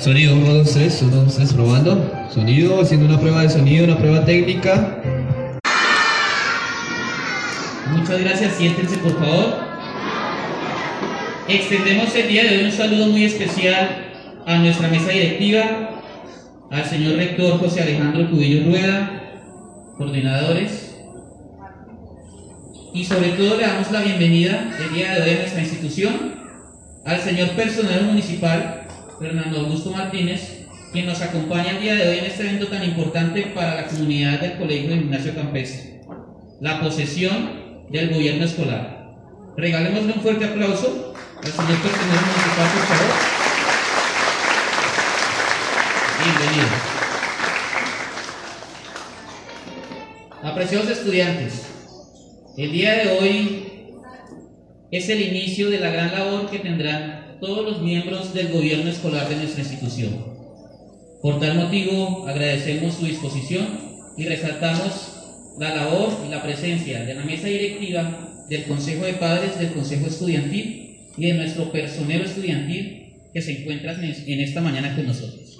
Sonido 1, 2, 3, 1, 2, 3, probando. Sonido, haciendo una prueba de sonido, una prueba técnica. Muchas gracias, siéntense por favor. Extendemos el día de hoy un saludo muy especial a nuestra mesa directiva, al señor rector José Alejandro Cubillo Rueda, coordinadores, y sobre todo le damos la bienvenida el día de hoy a nuestra institución al señor personal municipal Fernando Augusto Martínez, quien nos acompaña el día de hoy en este evento tan importante para la comunidad del Colegio de Ignacio Campestre, la posesión del gobierno escolar. Regalémosle un fuerte aplauso al señor personal municipal, por favor. Bienvenido. Apreciados estudiantes, el día de hoy es el inicio de la gran labor que tendrán todos los miembros del gobierno escolar de nuestra institución. Por tal motivo, agradecemos su disposición y resaltamos la labor y la presencia de la mesa directiva, del Consejo de Padres, del Consejo Estudiantil y de nuestro personero estudiantil que se encuentran en esta mañana con nosotros.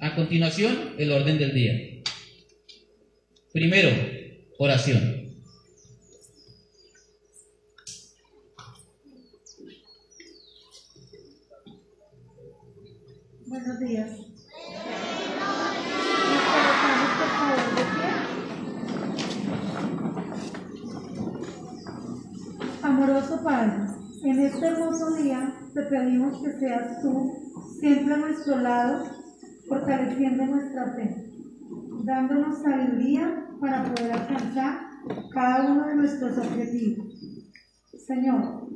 A continuación, el orden del día. Primero, oración. Buenos días. Amoroso Padre, en este hermoso día te pedimos que seas tú siempre a nuestro lado, fortaleciendo nuestra fe, dándonos sabiduría para poder alcanzar cada uno de nuestros objetivos. Señor,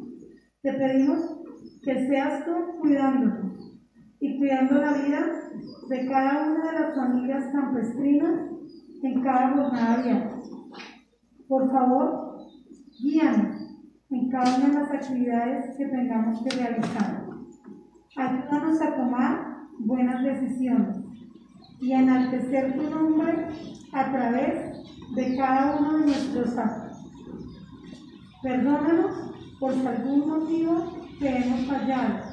te pedimos que seas tú cuidándonos y cuidando la vida de cada una de las familias campestrinas en cada jornada diaria. Por favor, guíanos en cada una de las actividades que tengamos que realizar. Ayúdanos a tomar buenas decisiones y a enaltecer tu nombre a través de cada uno de nuestros actos. Perdónanos por si algún motivo que hemos fallado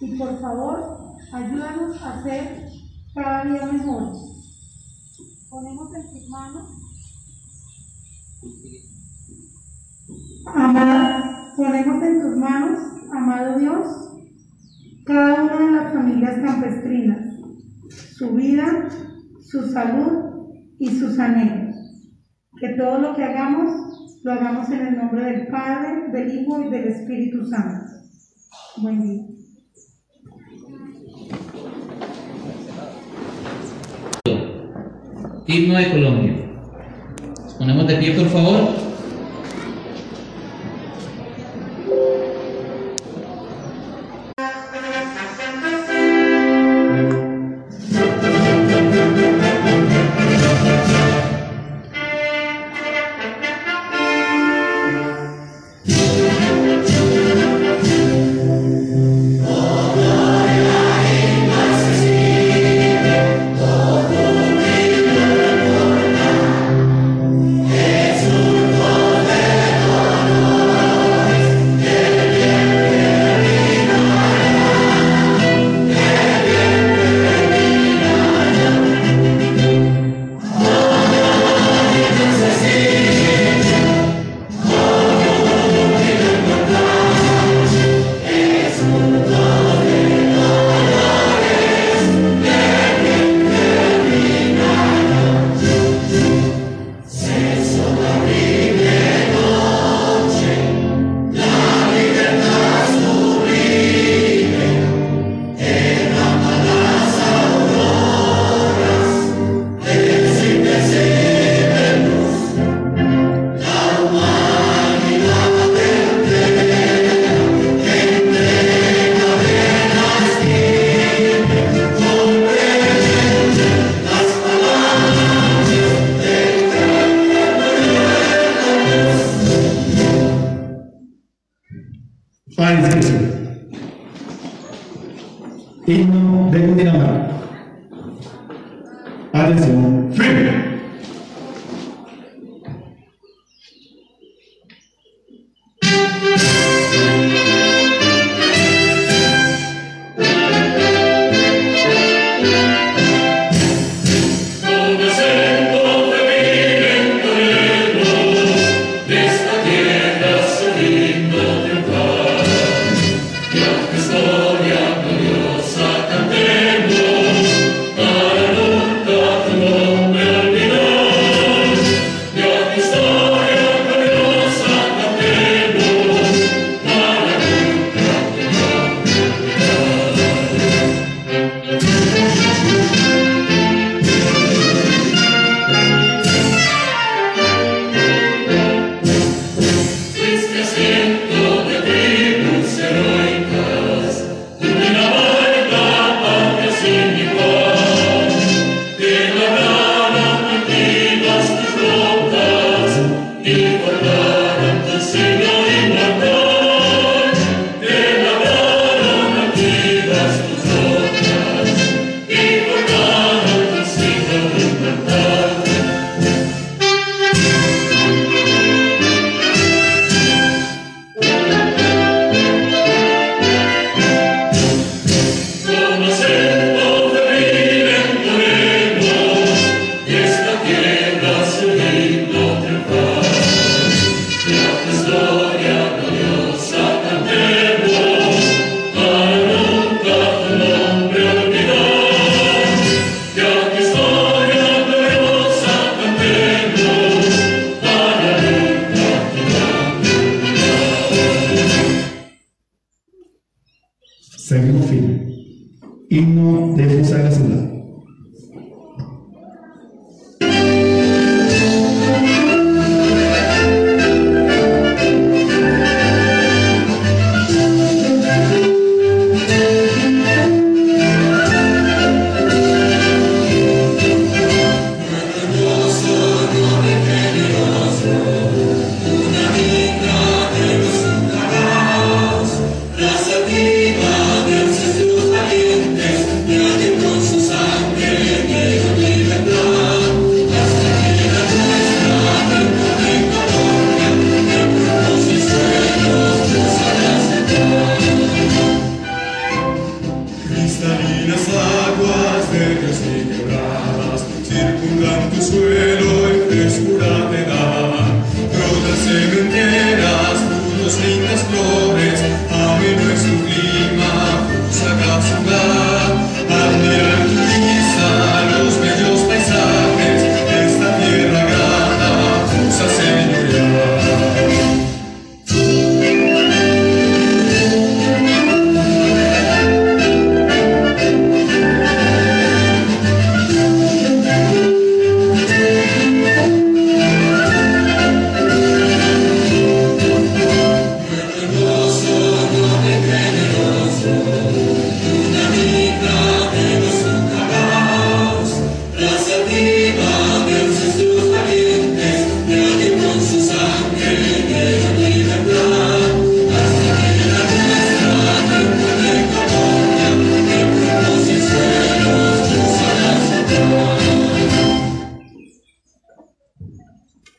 y por favor ayúdanos a ser cada día mejor. Ponemos en tus manos, amado, ponemos en tus manos, amado Dios, cada una de las familias campestrinas, su vida, su salud y sus anhelos. Que todo lo que hagamos, lo hagamos en el nombre del Padre, del Hijo y del Espíritu Santo. Buen día. Himno de Colombia. Ponemos de pie, por favor.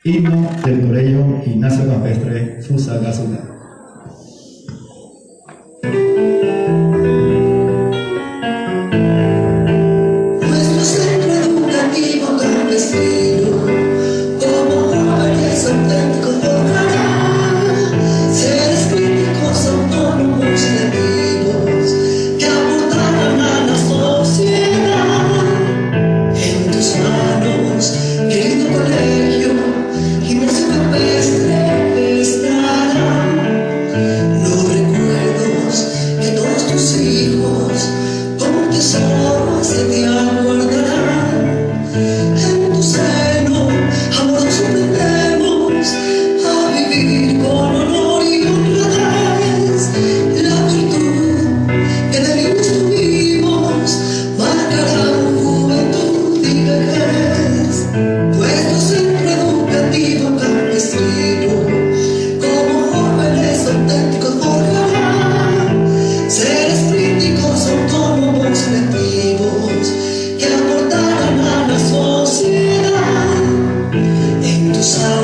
Himno del Colegio Ignacio Campestre Fusagasugá. Nuestro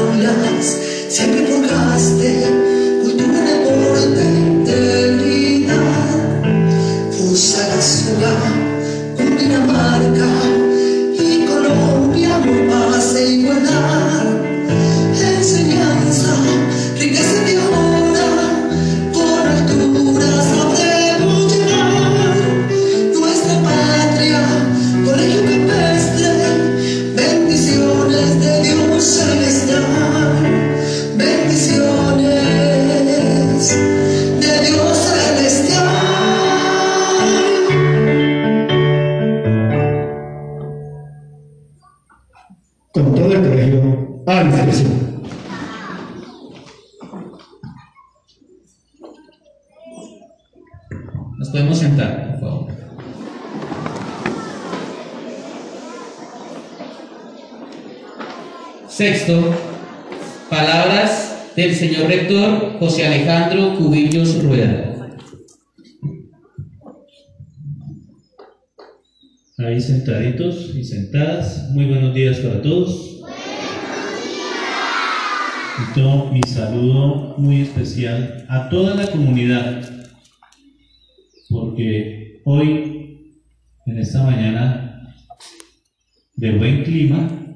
aulas siempre forjaste señor rector José Alejandro Cubillos Rueda. Ahí sentaditos y sentadas, muy buenos días para todos. Y todo mi saludo muy especial a toda la comunidad, porque hoy, en esta mañana de buen clima,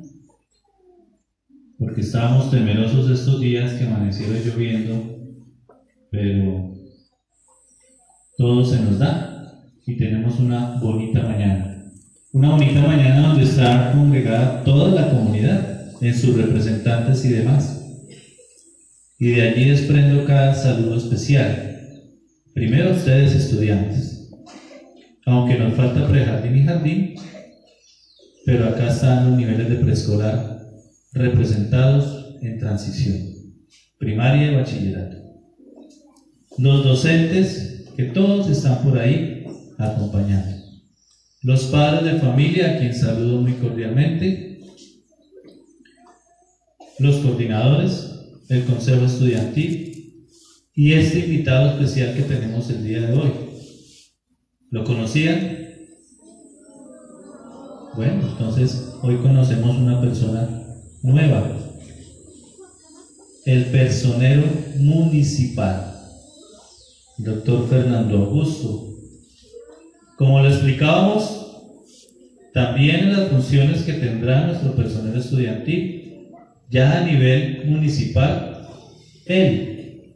porque estábamos temerosos estos días que amanecieron lloviendo, pero todo se nos da y tenemos una bonita mañana. Una bonita mañana donde está congregada toda la comunidad en sus representantes y demás. Y de allí desprendo cada saludo especial. Primero ustedes estudiantes, aunque nos falta prejardín y jardín, pero acá están los niveles de preescolar representados en transición, primaria y bachillerato. Los docentes, que todos están por ahí acompañando. Los padres de familia, a quien saludo muy cordialmente. Los coordinadores, el consejo estudiantil y este invitado especial que tenemos el día de hoy. ¿Lo conocían? Bueno, entonces hoy conocemos una persona nueva, el personero municipal, doctor Fernando Augusto. Como lo explicábamos, también en las funciones que tendrá nuestro personero estudiantil, ya a nivel municipal, él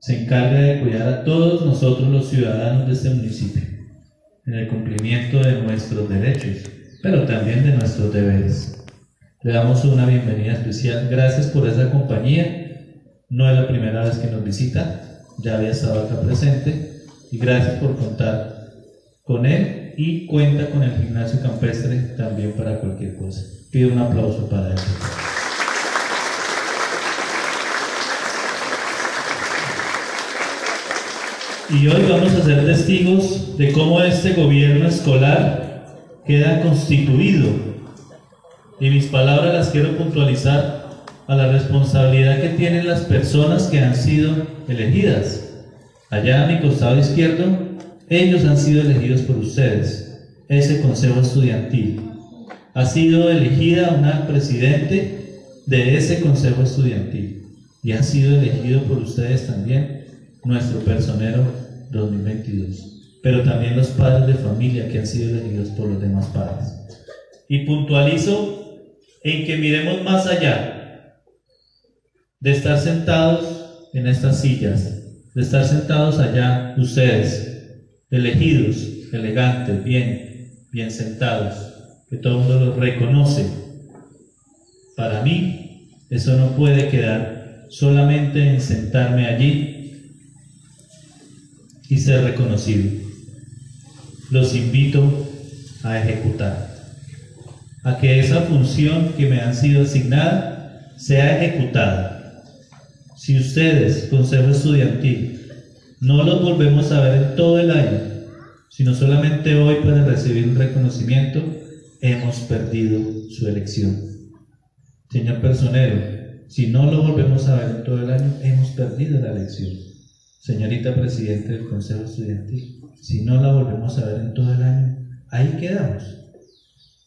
se encarga de cuidar a todos nosotros los ciudadanos de este municipio en el cumplimiento de nuestros derechos, pero también de nuestros deberes. Le damos una bienvenida especial. Gracias por esa compañía. No es la primera vez que nos visita, ya había estado acá presente. Y gracias por contar con él y cuenta con el gimnasio campestre también para cualquier cosa. Pido un aplauso para él. Y hoy vamos a ser testigos de cómo este gobierno escolar queda constituido. Y mis palabras las quiero puntualizar a la responsabilidad que tienen las personas que han sido elegidas. Allá a mi costado izquierdo, ellos han sido elegidos por ustedes, ese consejo estudiantil. Ha sido elegida una presidente de ese consejo estudiantil y ha sido elegido por ustedes también nuestro personero 2022, pero también los padres de familia que han sido elegidos por los demás padres. Y puntualizo en que miremos más allá de estar sentados en estas sillas, de estar sentados allá ustedes, elegidos, elegantes, bien, bien sentados, que todo el mundo los reconoce. Para mí, eso no puede quedar solamente en sentarme allí y ser reconocido. Los invito a ejecutar, a que esa función que me han sido asignada sea ejecutada. Si ustedes, Consejo Estudiantil, no los volvemos a ver en todo el año, sino solamente hoy para recibir un reconocimiento, hemos perdido su elección. Señor personero, si no lo volvemos a ver en todo el año, hemos perdido la elección. Señorita Presidente del Consejo Estudiantil, si no la volvemos a ver en todo el año, ahí quedamos.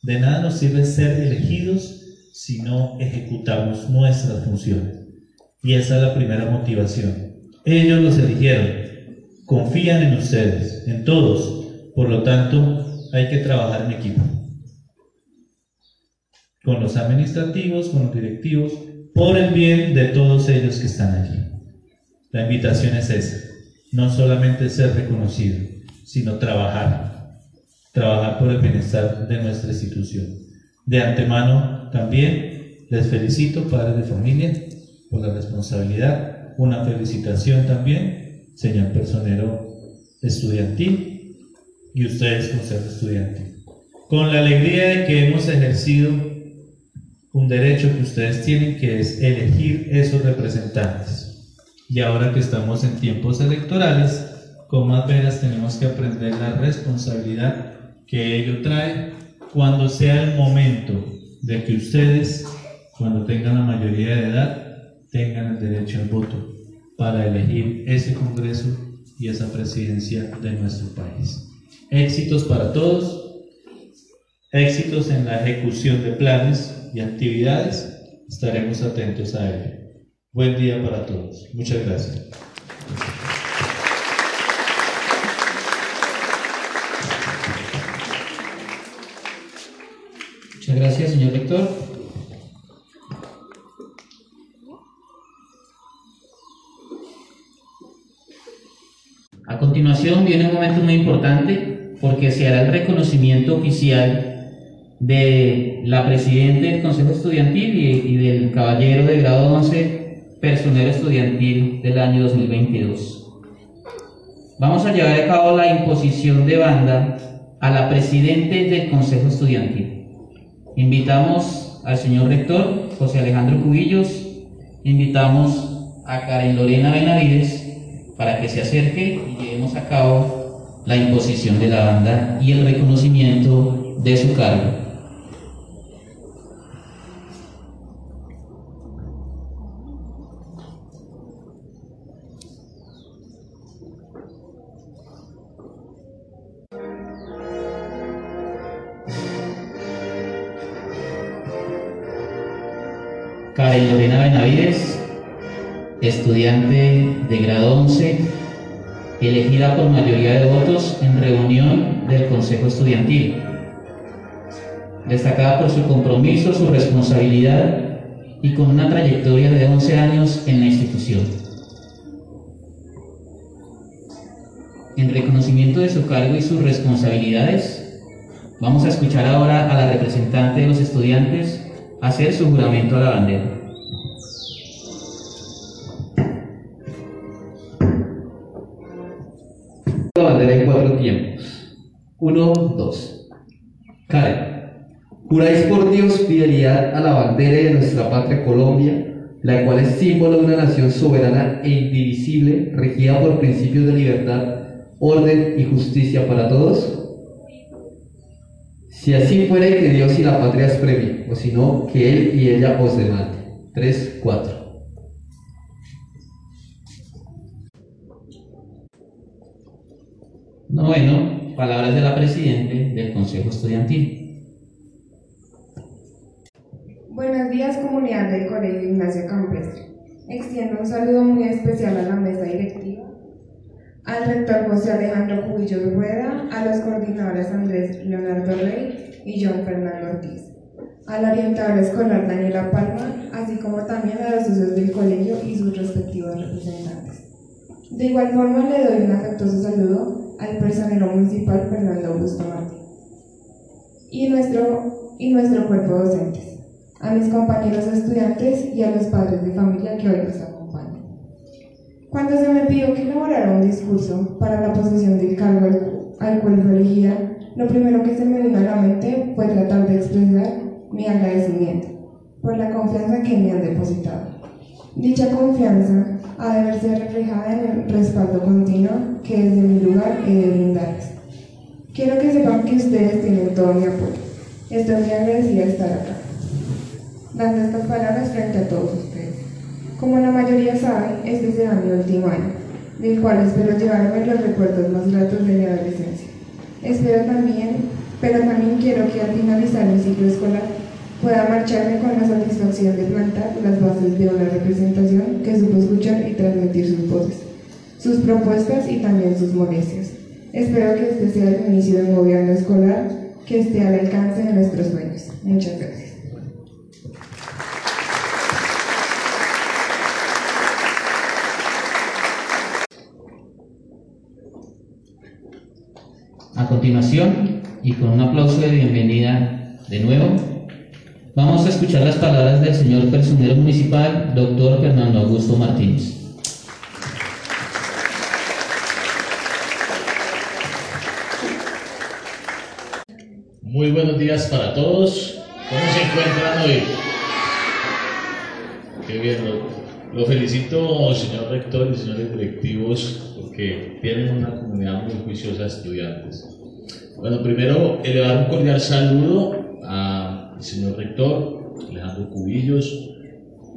De nada nos sirve ser elegidos si no ejecutamos nuestras funciones. Y esa es la primera motivación. Ellos los eligieron, confían en ustedes, en todos, por lo tanto hay que trabajar en equipo. Con los administrativos, con los directivos, por el bien de todos ellos que están allí. La invitación es esa, no solamente ser reconocido, sino trabajar, trabajar por el bienestar de nuestra institución. De antemano también les felicito, padres de familia, por la responsabilidad. Una felicitación también, señor personero estudiantil y ustedes, consejo estudiantil. Con la alegría de que hemos ejercido un derecho que ustedes tienen, que es elegir esos representantes. Y ahora que estamos en tiempos electorales, con más veras tenemos que aprender la responsabilidad que ello trae cuando sea el momento de que ustedes, cuando tengan la mayoría de edad, tengan el derecho al voto para elegir ese Congreso y esa presidencia de nuestro país. Éxitos para todos, éxitos en la ejecución de planes y actividades, estaremos atentos a ello. Buen día para todos. Muchas gracias. Muchas gracias, señor rector. A continuación viene un momento muy importante porque se hará el reconocimiento oficial de la presidenta del Consejo Estudiantil y, del caballero de grado 11 personero estudiantil del año 2022. vamos a llevar a cabo la imposición de banda a la presidente del Consejo Estudiantil. Invitamos al señor rector José Alejandro Cubillos, invitamos a Karen Lorena Benavides para que se acerque y llevemos a cabo la imposición de la banda y el reconocimiento de su cargo. Estudiante de grado 11, elegida por mayoría de votos en reunión del Consejo Estudiantil, destacada por su compromiso, su responsabilidad y con una trayectoria de 11 años en la institución. En reconocimiento de su cargo y sus responsabilidades, vamos a escuchar ahora a la representante de los estudiantes hacer su juramento a la bandera. 1, 2. Karen, juráis por Dios fidelidad a la bandera de nuestra patria Colombia, la cual es símbolo de una nación soberana e indivisible, regida por principios de libertad, orden y justicia para todos. Si así fuera que Dios y la patria es premio, o si no, que Él y ella os demande. 3, 4. Noveno, palabras de la Presidente del Consejo Estudiantil. Buenos días, comunidad del Colegio Ignacio Campestre. Extiendo un saludo muy especial a la mesa directiva, al rector José Alejandro Cubillos Rueda, a los coordinadores Andrés Leonardo Rey y John Fernando Ortiz, al orientador escolar Daniela Palma, así como también a los socios del colegio y sus respectivos representantes. De igual forma, le doy un afectuoso saludo al personero municipal Fernando Martín y nuestro, y nuestro cuerpo docentes a mis compañeros estudiantes y a los padres de familia que hoy nos acompañan. Cuando se me pidió que elaborara un discurso para la posesión del cargo al, al cual fue elegida, lo primero que se me vino a la mente fue tratar de expresar mi agradecimiento por la confianza que me han depositado. Dicha confianza ha de verse reflejada en el respaldo continuo que desde mi lugar he de brindarles. Quiero que sepan que ustedes tienen todo mi apoyo. Estoy muy agradecida de estar acá dando estas palabras frente a todos ustedes. Como la mayoría sabe, este será mi último año, del cual espero llevarme los recuerdos más gratos de mi adolescencia. Espero también, pero también quiero que al finalizar mi ciclo escolar pueda marcharme con la satisfacción de plantar las bases de una representación que supo escuchar y transmitir sus voces, sus propuestas y también sus molestias. Espero que este sea el inicio de un gobierno escolar que esté al alcance de nuestros sueños. Muchas gracias. A continuación, y con un aplauso de bienvenida de nuevo, vamos a escuchar las palabras del señor personero municipal, doctor Fernando Augusto Martínez. Muy buenos días para todos. ¿Cómo se encuentran hoy? Qué bien. Lo, lo felicito, señor rector y señores directivos, porque tienen una comunidad muy juiciosa de estudiantes. Bueno, primero elevar un cordial saludo al señor rector, Alejandro Cubillos,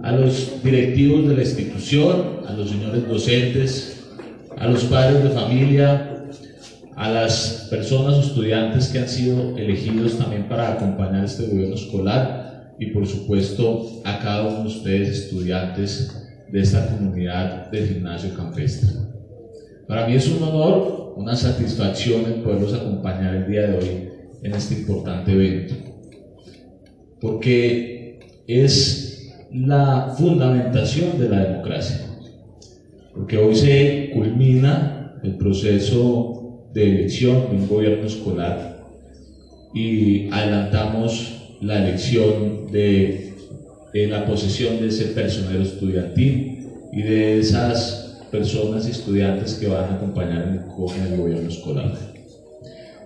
a los directivos de la institución, a los señores docentes, a los padres de familia, a las personas estudiantes que han sido elegidos también para acompañar este gobierno escolar y por supuesto a cada uno de ustedes estudiantes de esta comunidad del gimnasio campestre. Para mí es un honor, una satisfacción el poderlos acompañar el día de hoy en este importante evento, porque es la fundamentación de la democracia, porque hoy se culmina el proceso de elección de un gobierno escolar y adelantamos la elección de, la posesión de ese personero estudiantil y de esas personas estudiantes que van a acompañar en el gobierno escolar.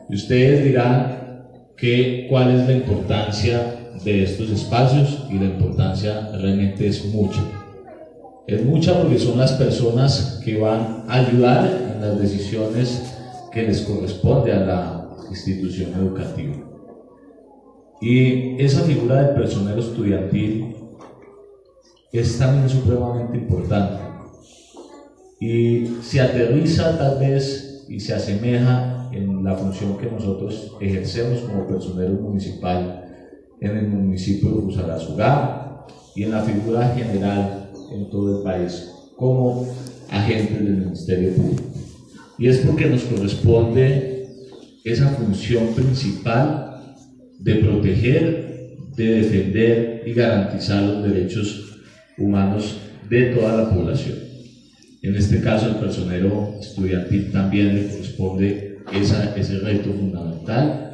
Y ustedes dirán que, cuál es la importancia de estos espacios y la importancia realmente es mucha. Es mucha porque son las personas que van a ayudar en las decisiones que les corresponde a la institución educativa. Y esa figura del personero estudiantil es también supremamente importante. Y se aterriza tal vez y se asemeja en la función que nosotros ejercemos como personero municipal en el municipio de Fusagasugá y en la figura general en todo el país como agentes del Ministerio Público. Y es porque nos corresponde esa función principal de proteger, de defender y garantizar los derechos humanos de toda la población. En este caso, al personero estudiantil también le corresponde esa- ese reto fundamental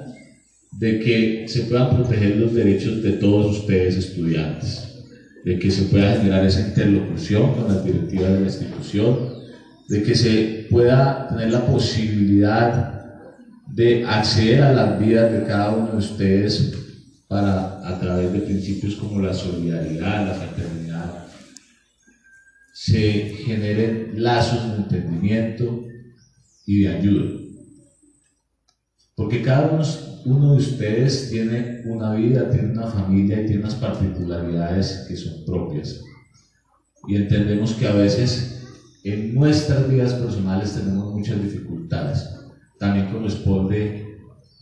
de que se puedan proteger los derechos de todos ustedes estudiantes, de que se pueda generar esa interlocución con las directivas de la institución, de que se pueda tener la posibilidad de acceder a las vidas de cada uno de ustedes para a través de principios como la solidaridad, la fraternidad, se generen lazos de entendimiento y de ayuda. Porque cada uno, de ustedes tiene una vida, tiene una familia y tiene unas particularidades que son propias. Y entendemos que a veces en nuestras vidas personales tenemos muchas dificultades. También corresponde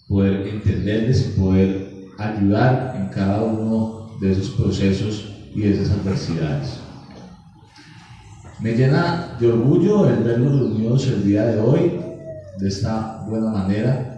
poder entenderles y poder ayudar en cada uno de esos procesos y esas adversidades. Me llena de orgullo el verlos reunidos el día de hoy de esta buena manera,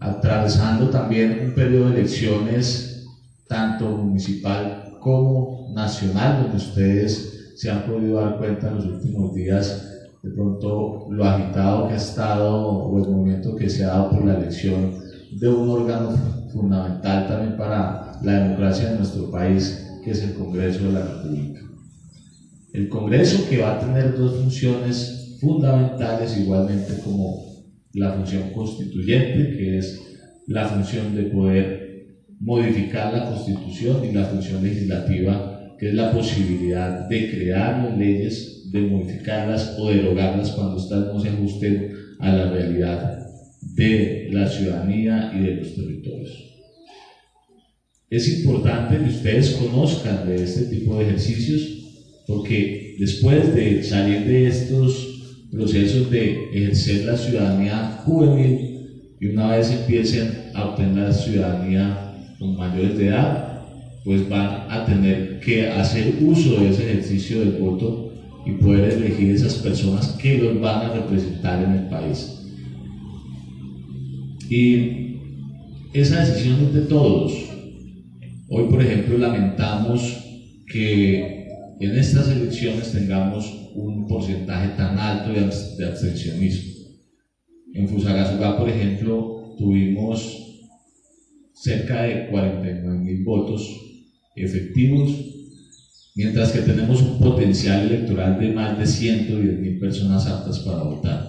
atravesando también un periodo de elecciones tanto municipal como nacional, donde ustedes se han podido dar cuenta en los últimos días de pronto lo agitado que ha estado o el movimiento que se ha dado por la elección de un órgano fundamental también para la democracia de nuestro país, que es el Congreso de la República. El Congreso que va a tener dos funciones fundamentales igualmente como la función constituyente, que es la función de poder modificar la constitución y la función legislativa, que es la posibilidad de crear las leyes, de modificarlas o derogarlas cuando éstas no se ajusten a la realidad de la ciudadanía y de los territorios. Es importante que ustedes conozcan de este tipo de ejercicios porque después de salir de estos procesos de ejercer la ciudadanía juvenil y una vez empiecen a obtener la ciudadanía con mayores de edad, pues van a tener que hacer uso de ese ejercicio del voto y poder elegir esas personas que los van a representar en el país. Y esa decisión es de todos. Hoy, por ejemplo, lamentamos que en estas elecciones tengamos un porcentaje tan alto de, abs- de abstencionismo. En Fusagasugá, por ejemplo, tuvimos cerca de 49 mil votos efectivos, mientras que tenemos un potencial electoral de más de 110 mil personas aptas para votar.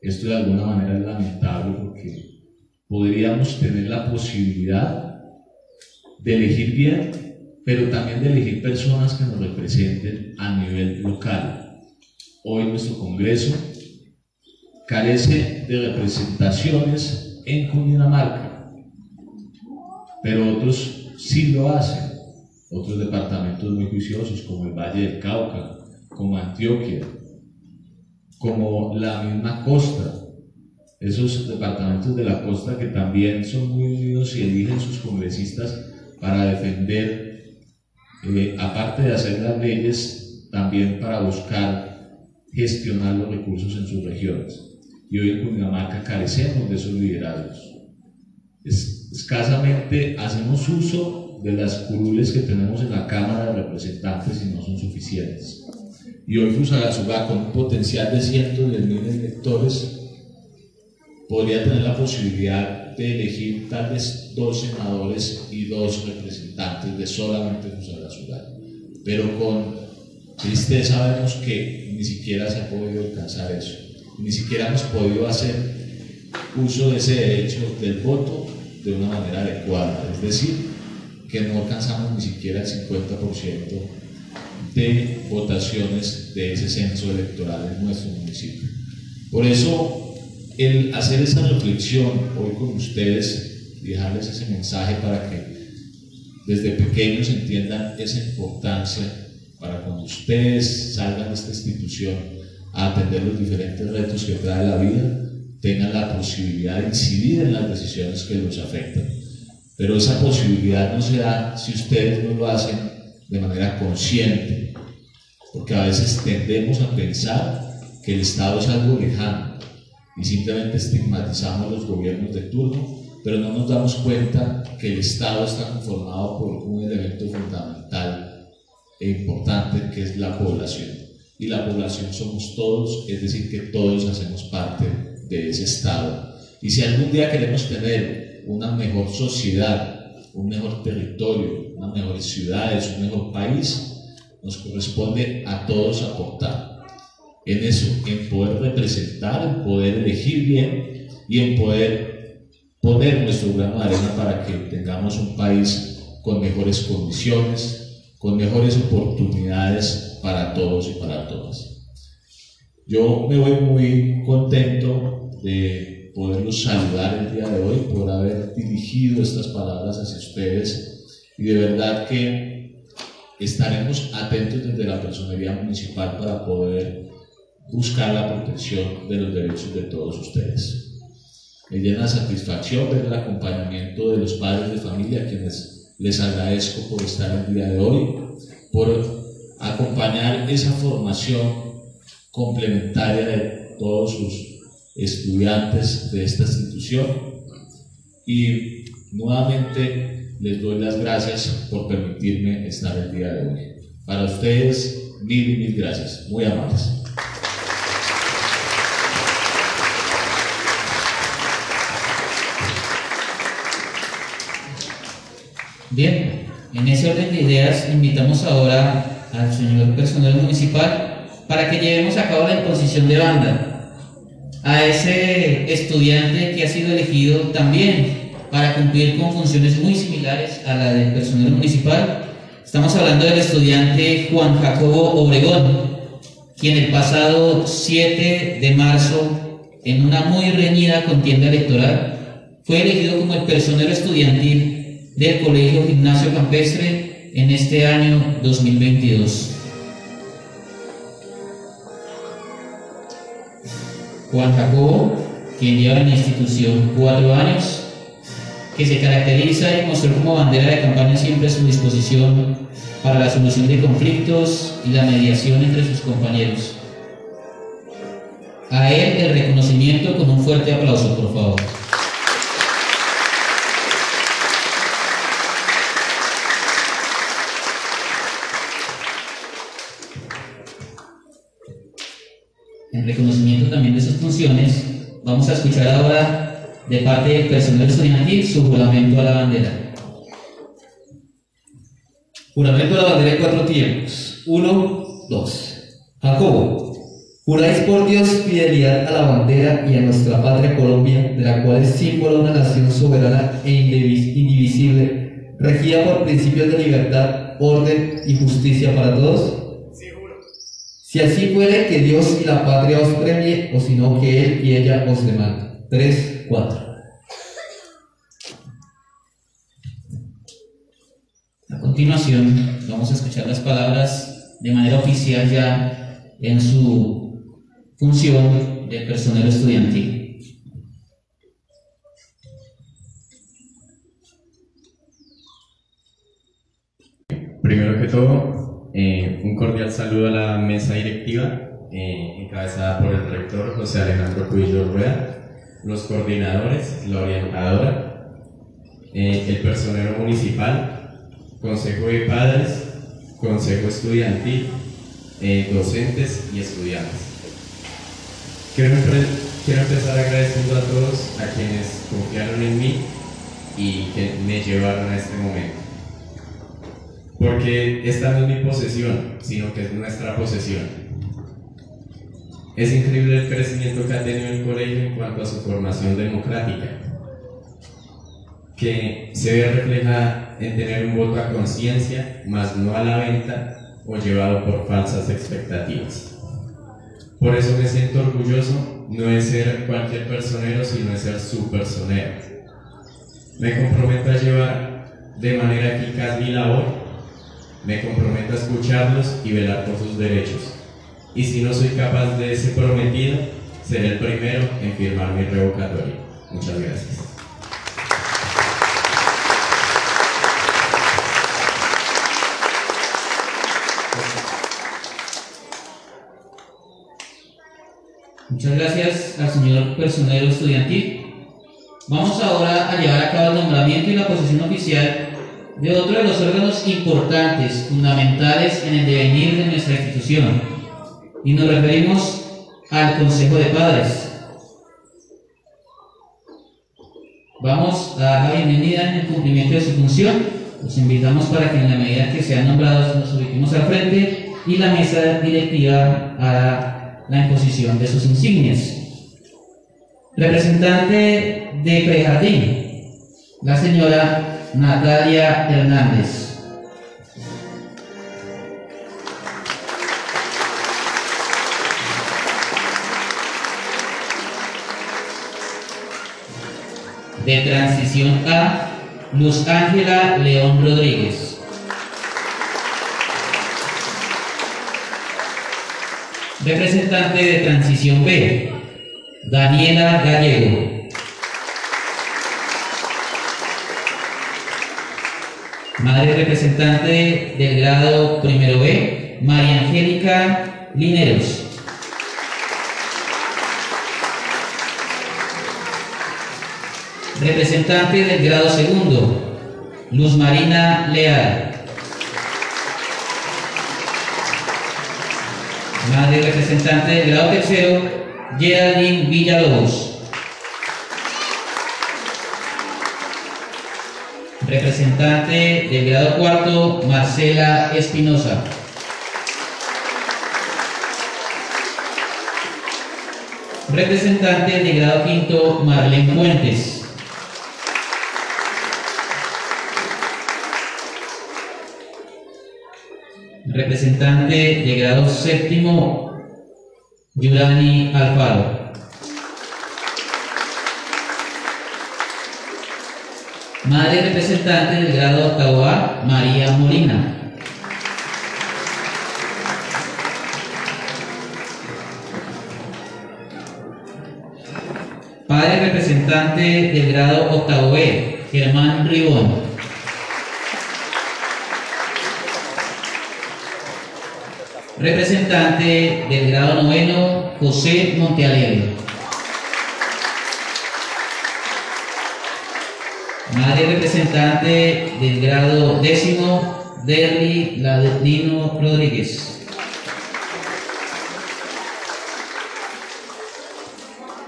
Esto de alguna manera es lamentable porque podríamos tener la posibilidad de elegir bien, pero también de elegir personas que nos representen a nivel local. Hoy nuestro Congreso carece de representaciones en Cundinamarca, pero otros sí lo hacen. Otros departamentos muy juiciosos como el Valle del Cauca, como Antioquia, como la misma costa, esos departamentos de la costa que también son muy unidos y eligen sus congresistas para defender, eh, aparte de hacer las leyes, también para buscar gestionar los recursos en sus regiones. Y hoy en Cundinamarca carecemos de esos liderazgos. Es- escasamente hacemos uso de las curules que tenemos en la Cámara de Representantes y no son suficientes. Y hoy Fusagasugá, con un potencial de cientos de miles de electores, podría tener la posibilidad de elegir tal vez dos senadores y dos representantes de solamente Fusagasugá. Pero con Triste sabemos que ni siquiera se ha podido alcanzar eso, ni siquiera hemos podido hacer uso de ese derecho del voto de una manera adecuada, es decir, que no alcanzamos ni siquiera el 50% de votaciones de ese censo electoral en nuestro municipio. Por eso, el hacer esa reflexión hoy con ustedes dejarles ese mensaje para que desde pequeños entiendan esa importancia para cuando ustedes salgan de esta institución a atender los diferentes retos que trae la vida, tengan la posibilidad de incidir en las decisiones que los afectan. Pero esa posibilidad no se da si ustedes no lo hacen de manera consciente, porque a veces tendemos a pensar que el Estado es algo lejano y simplemente estigmatizamos los gobiernos de turno, pero no nos damos cuenta que el Estado está conformado por un elemento fundamental e importante que es la población. Y la población somos todos, es decir, que todos hacemos parte de ese Estado. Y si algún día queremos tener una mejor sociedad, un mejor territorio, unas mejores ciudades, un mejor país, nos corresponde a todos aportar en eso, en poder representar, en poder elegir bien y en poder poner nuestro grano de arena para que tengamos un país con mejores condiciones, con mejores oportunidades para todos y para todas. Yo me voy muy contento de poderlos saludar el día de hoy, por haber dirigido estas palabras hacia ustedes y de verdad que estaremos atentos desde la personería municipal para poder buscar la protección de los derechos de todos ustedes. Me llena satisfacción ver el acompañamiento de los padres de familia, quienes les agradezco por estar el día de hoy, por acompañar esa formación complementaria de todos sus estudiantes de esta institución y nuevamente les doy las gracias por permitirme estar el día de hoy. Para ustedes, mil y mil gracias, muy amables. Bien, en ese orden de ideas invitamos ahora al señor personal municipal para que llevemos a cabo la imposición de banda a ese estudiante que ha sido elegido también para cumplir con funciones muy similares a la del personal municipal. Estamos hablando del estudiante Juan Jacobo Obregón, quien el pasado 7 de marzo, en una muy reñida contienda electoral, fue elegido como el personero estudiantil del Colegio Gimnasio Campestre en este año 2022. Juan Jacobo, quien lleva en la institución cuatro años, que se caracteriza y mostró como bandera de campaña siempre su disposición para la solución de conflictos y la mediación entre sus compañeros. A él el reconocimiento con un fuerte aplauso, por favor. En reconocimiento también de sus funciones, vamos a escuchar ahora de parte del personal estudiantil su juramento a la bandera. Juramento a la bandera en cuatro tiempos. Uno, dos. Jacobo, juráis por Dios fidelidad a la bandera y a nuestra patria Colombia, de la cual es símbolo una nación soberana e indivis- indivisible, regida por principios de libertad, orden y justicia para todos. Si así fuere, que Dios y la patria os premie, o si no, que Él y ella os demanden. Tres, cuatro. A continuación, vamos a escuchar las palabras de manera oficial ya en su función de personero estudiantil. Primero que todo, cordial saludo a la mesa directiva, eh, encabezada por el rector José Alejandro Cubillo Rueda, los coordinadores, la orientadora, eh, el personero municipal, consejo de padres, consejo estudiantil, eh, docentes y estudiantes. Quiero empezar agradeciendo a todos a quienes confiaron en mí y que me llevaron a este momento. Porque esta no es mi posesión, sino que es nuestra posesión. Es increíble el crecimiento que ha tenido el colegio en cuanto a su formación democrática, que se ve reflejada en tener un voto a conciencia, más no a la venta o llevado por falsas expectativas. Por eso me siento orgulloso no de ser cualquier personero, sino de ser su personero. Me comprometo a llevar de manera eficaz mi labor, me comprometo a escucharlos y velar por sus derechos. Y si no soy capaz de ese prometido, seré el primero en firmar mi revocatoria. Muchas gracias. Muchas gracias al señor personero estudiantil. Vamos ahora a llevar a cabo el nombramiento y la posición oficial de otro de los órganos importantes, fundamentales en el devenir de nuestra institución. Y nos referimos al Consejo de Padres. Vamos a dar la bienvenida en el cumplimiento de su función. Los invitamos para que en la medida que sean nombrados nos ubiquemos al frente y la mesa directiva hará la imposición de sus insignias. Representante de Prejardín, la señora Natalia Hernández. De Transición A, Luz Ángela León Rodríguez. Representante de Transición B, Daniela Gallego. Madre representante del grado primero B, María Angélica Lineros. Representante del grado segundo, Luz Marina Leal. Madre representante del grado tercero, Geraldine Villalobos. Representante del grado cuarto, Marcela Espinosa. Representante del grado quinto, Marlene Fuentes. Representante de grado séptimo, Yurani Alfaro. Madre representante del grado octavo A, María Molina. Padre representante del grado octavo B, Germán Ribón. Representante del grado noveno, José Montealegre. Madre representante del grado décimo, Derry Ladino Rodríguez.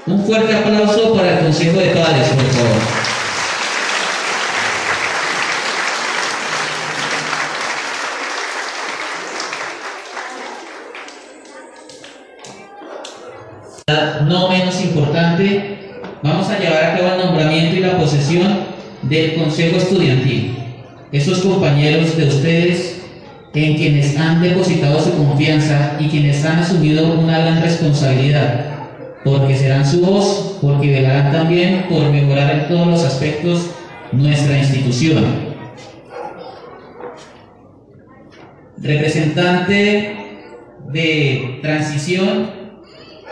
Un fuerte aplauso para el Consejo de Padres, por favor. No menos importante, vamos a llevar a cabo el nombramiento y la posesión del Consejo Estudiantil. Esos compañeros de ustedes en quienes han depositado su confianza y quienes han asumido una gran responsabilidad, porque serán su voz, porque velarán también por mejorar en todos los aspectos nuestra institución. Representante de transición,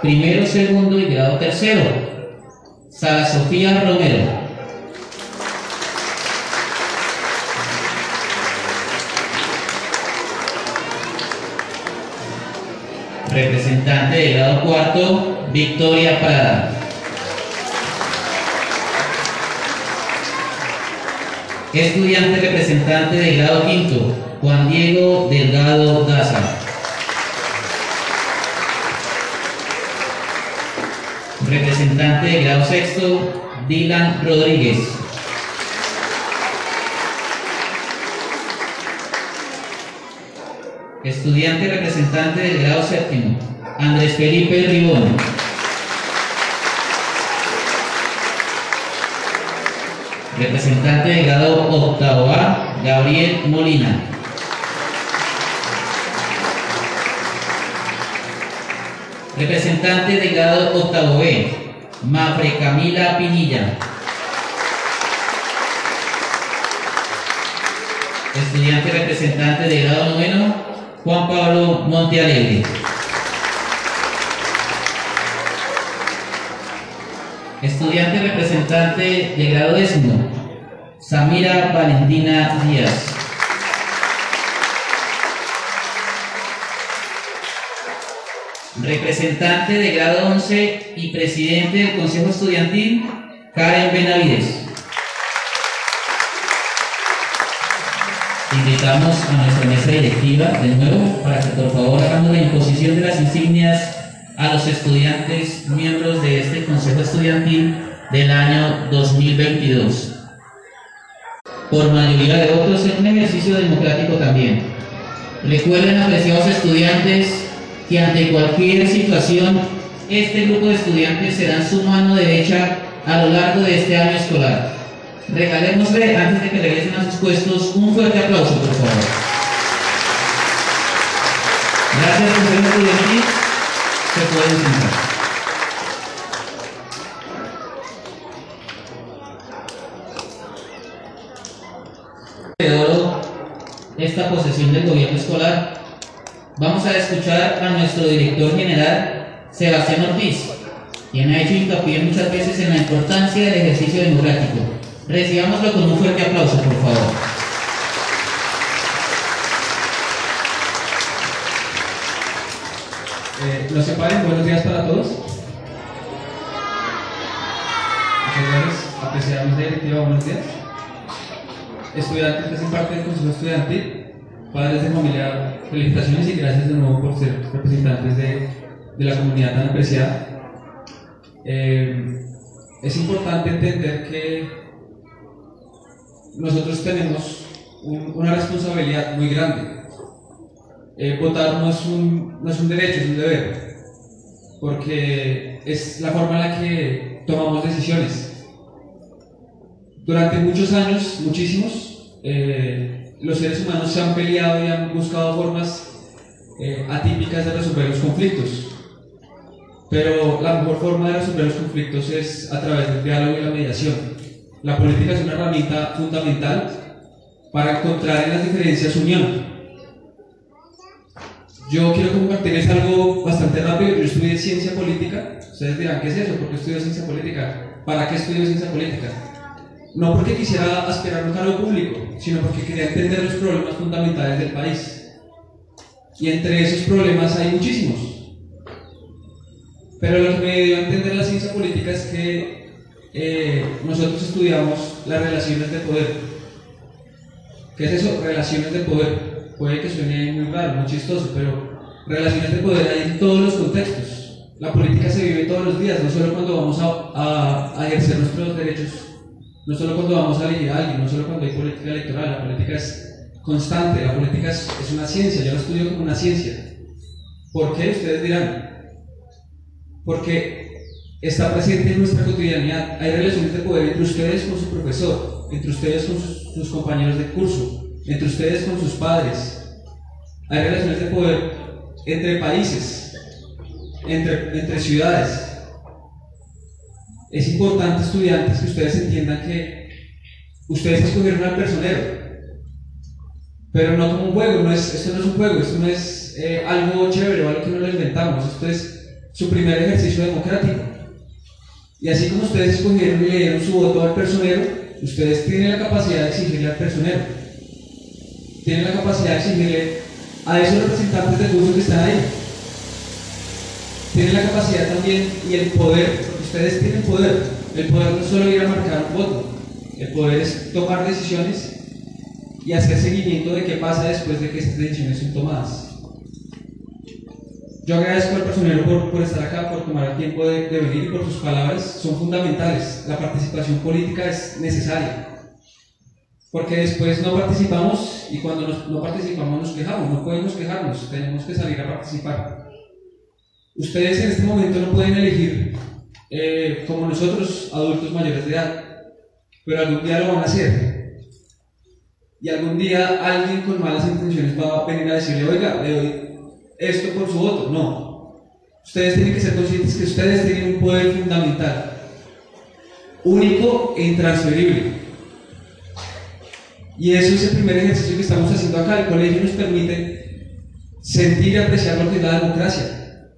primero, segundo y grado tercero, Sara Sofía Romero. Representante de grado cuarto, Victoria Prada. Estudiante representante de grado quinto, Juan Diego Delgado Daza. Representante de grado sexto, Dylan Rodríguez. Estudiante representante del grado séptimo, Andrés Felipe Ribón. Representante del grado octavo A, Gabriel Molina. Representante del grado octavo B, Mafre Camila Pinilla. Estudiante representante del grado noveno, Juan Pablo Montealegre. Estudiante representante de grado décimo, Samira Valentina Díaz. Representante de grado 11 y presidente del Consejo Estudiantil, Karen Benavides. Invitamos a nuestra mesa directiva de nuevo para que por favor hagamos la imposición de las insignias a los estudiantes miembros de este Consejo Estudiantil del año 2022. Por mayoría de votos en un ejercicio democrático también. Recuerden, apreciados estudiantes, que ante cualquier situación, este grupo de estudiantes serán su mano derecha a lo largo de este año escolar. Regalémosle, antes de que regresen a sus puestos, un fuerte aplauso, por favor. Gracias, Consejo Estudiantil. Se pueden sentar. Esta posesión del gobierno escolar, vamos a escuchar a nuestro director general, Sebastián Ortiz, quien ha hecho hincapié muchas veces en la importancia del ejercicio democrático. Recibámoslo con un fuerte aplauso, por favor. Eh, los separen, buenos días para todos. Apreciada mesa directiva, buenos días. Estudiantes que hacen parte del Consejo Estudiantil, padres de familia, felicitaciones y gracias de nuevo por ser representantes de, de la comunidad tan apreciada. Eh, es importante entender que nosotros tenemos un- una responsabilidad muy grande. Eh, votar no es, un, no es un derecho, es un deber, porque es la forma en la que tomamos decisiones. Durante muchos años, muchísimos, eh, los seres humanos se han peleado y han buscado formas eh, atípicas de resolver los conflictos. Pero la mejor forma de resolver los conflictos es a través del diálogo y la mediación. La política es una herramienta fundamental para encontrar en las diferencias unión. Yo quiero compartirles algo bastante rápido. Yo estudié ciencia política. Ustedes dirán, ¿qué es eso? ¿Por qué estudio ciencia política? ¿Para qué estudio ciencia política? No porque quisiera aspirar a un cargo público, sino porque quería entender los problemas fundamentales del país. Y entre esos problemas hay muchísimos. Pero lo que me dio a entender la ciencia política es que eh, nosotros estudiamos las relaciones de poder. ¿Qué es eso? Relaciones de poder. Puede que suene muy raro, muy chistoso, pero relaciones de poder hay en todos los contextos. La política se vive todos los días, no solo cuando vamos a, a- ejercer nuestros derechos, no solo cuando vamos a elegir a alguien, no solo cuando hay política electoral, la política es constante, la política es, es una ciencia, yo la estudio como una ciencia. ¿Por qué? Ustedes dirán, porque está presente en nuestra cotidianidad. Hay relaciones de poder entre ustedes con su profesor, entre ustedes con sus, compañeros de curso, entre ustedes con sus padres. Hay relaciones de poder entre países, entre, entre ciudades. Es importante, estudiantes, que ustedes entiendan que ustedes escogieron al personero, pero no como un juego, no es, esto no es un juego, esto no es eh, algo chévere o algo que no lo inventamos, esto es su primer ejercicio democrático. Y así como ustedes escogieron y le dieron su voto al personero, ustedes tienen la capacidad de exigirle al personero. Tienen la capacidad de exigirle a esos representantes del curso que están ahí. Tienen la capacidad también y el poder, ustedes tienen poder. El poder no es solo ir a marcar un voto, el poder es tomar decisiones y hacer seguimiento de qué pasa después de que estas decisiones son tomadas. Yo agradezco al personero por, por estar acá, por tomar el tiempo de, de venir y por sus palabras. Son fundamentales. La participación política es necesaria. porque después no participamos y cuando nos- no participamos nos quejamos, no podemos quejarnos, tenemos que salir a participar. Ustedes en este momento no pueden elegir eh, como nosotros, adultos mayores de edad, pero algún día lo van a hacer. Y algún día alguien con malas intenciones va a venir a decirle, oiga, le doy esto por su voto. No. Ustedes tienen que ser conscientes que ustedes tienen un poder fundamental, único e intransferible. Y eso es el primer ejercicio que estamos haciendo acá. El colegio nos permite sentir y apreciar lo que es la democracia.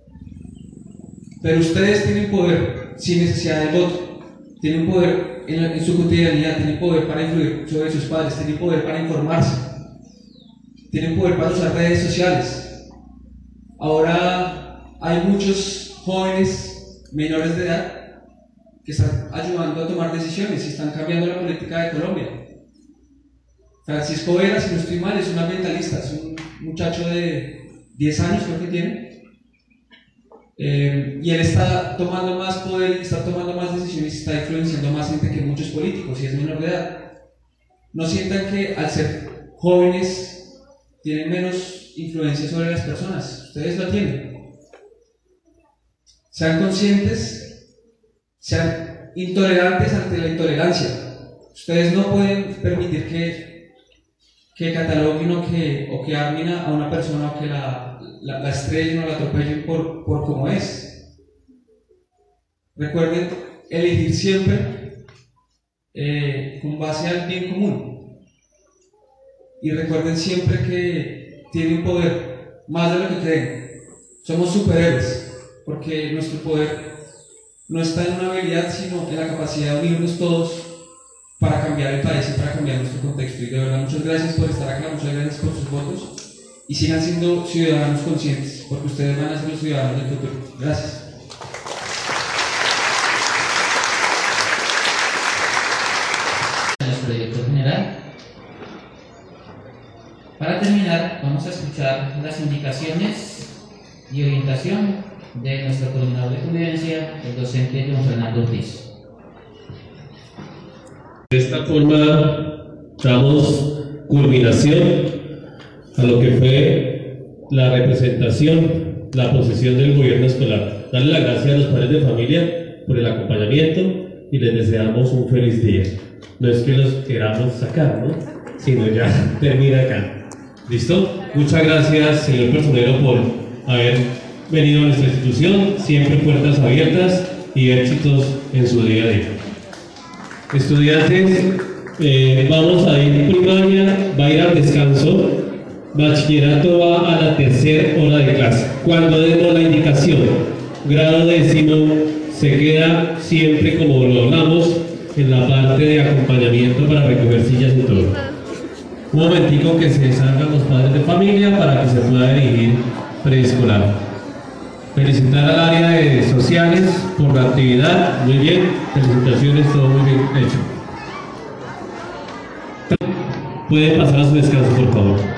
Pero ustedes tienen poder sin necesidad de voto. Tienen poder en, en su cotidianidad, tienen poder para influir sobre sus padres, tienen poder para informarse, tienen poder para usar redes sociales. Ahora hay muchos jóvenes menores de edad que están ayudando a tomar decisiones y están cambiando la política de Colombia. Francisco Vera, si no estoy mal, es un ambientalista, es un muchacho de 10 años creo que tiene. Eh, y él está tomando más poder, está tomando más decisiones está influenciando más gente que muchos políticos y es menor de edad. No sientan que al ser jóvenes tienen menos influencia sobre las personas, ustedes lo tienen. Sean conscientes, sean intolerantes ante la intolerancia. Ustedes no pueden permitir que, que cataloguen o que, o que armen a una persona o que la, la, la estrellen o la atropellen por, por cómo es. Recuerden elegir siempre eh, con base al bien común. Y recuerden siempre que tienen poder, más de lo que creen. Somos superhéroes, porque nuestro poder no está en una habilidad, sino en la capacidad de unirnos todos para cambiar el país y para cambiar nuestro contexto. Y de verdad, muchas gracias por estar acá, muchas gracias por sus votos y sigan siendo ciudadanos conscientes, porque ustedes van a ser los ciudadanos del futuro. Gracias. nuestro director general. Para terminar, vamos a escuchar las indicaciones y orientación de nuestro coordinador de convivencia, el docente John Fernando Ortiz. De esta forma damos culminación a lo que fue la representación, la posesión del gobierno escolar. Darle las gracias a los padres de familia por el acompañamiento y les deseamos un feliz día. No es que los queramos sacar, ¿no? Sino ya termina acá. ¿Listo? Muchas gracias, señor personero, por haber venido a nuestra institución. Siempre puertas abiertas y éxitos en su día a día. Estudiantes, eh, vamos a ir primaria, va a ir al descanso, bachillerato va a la tercera hora de clase. Cuando demos la indicación, grado décimo se queda siempre como lo hablamos en la parte de acompañamiento para recoger sillas y todo. Un momentico que se salgan los padres de familia para que se pueda dirigir preescolar. Felicitar al área de sociales por la actividad, muy bien, felicitaciones, todo muy bien hecho. Pueden pasar a su descanso, por favor.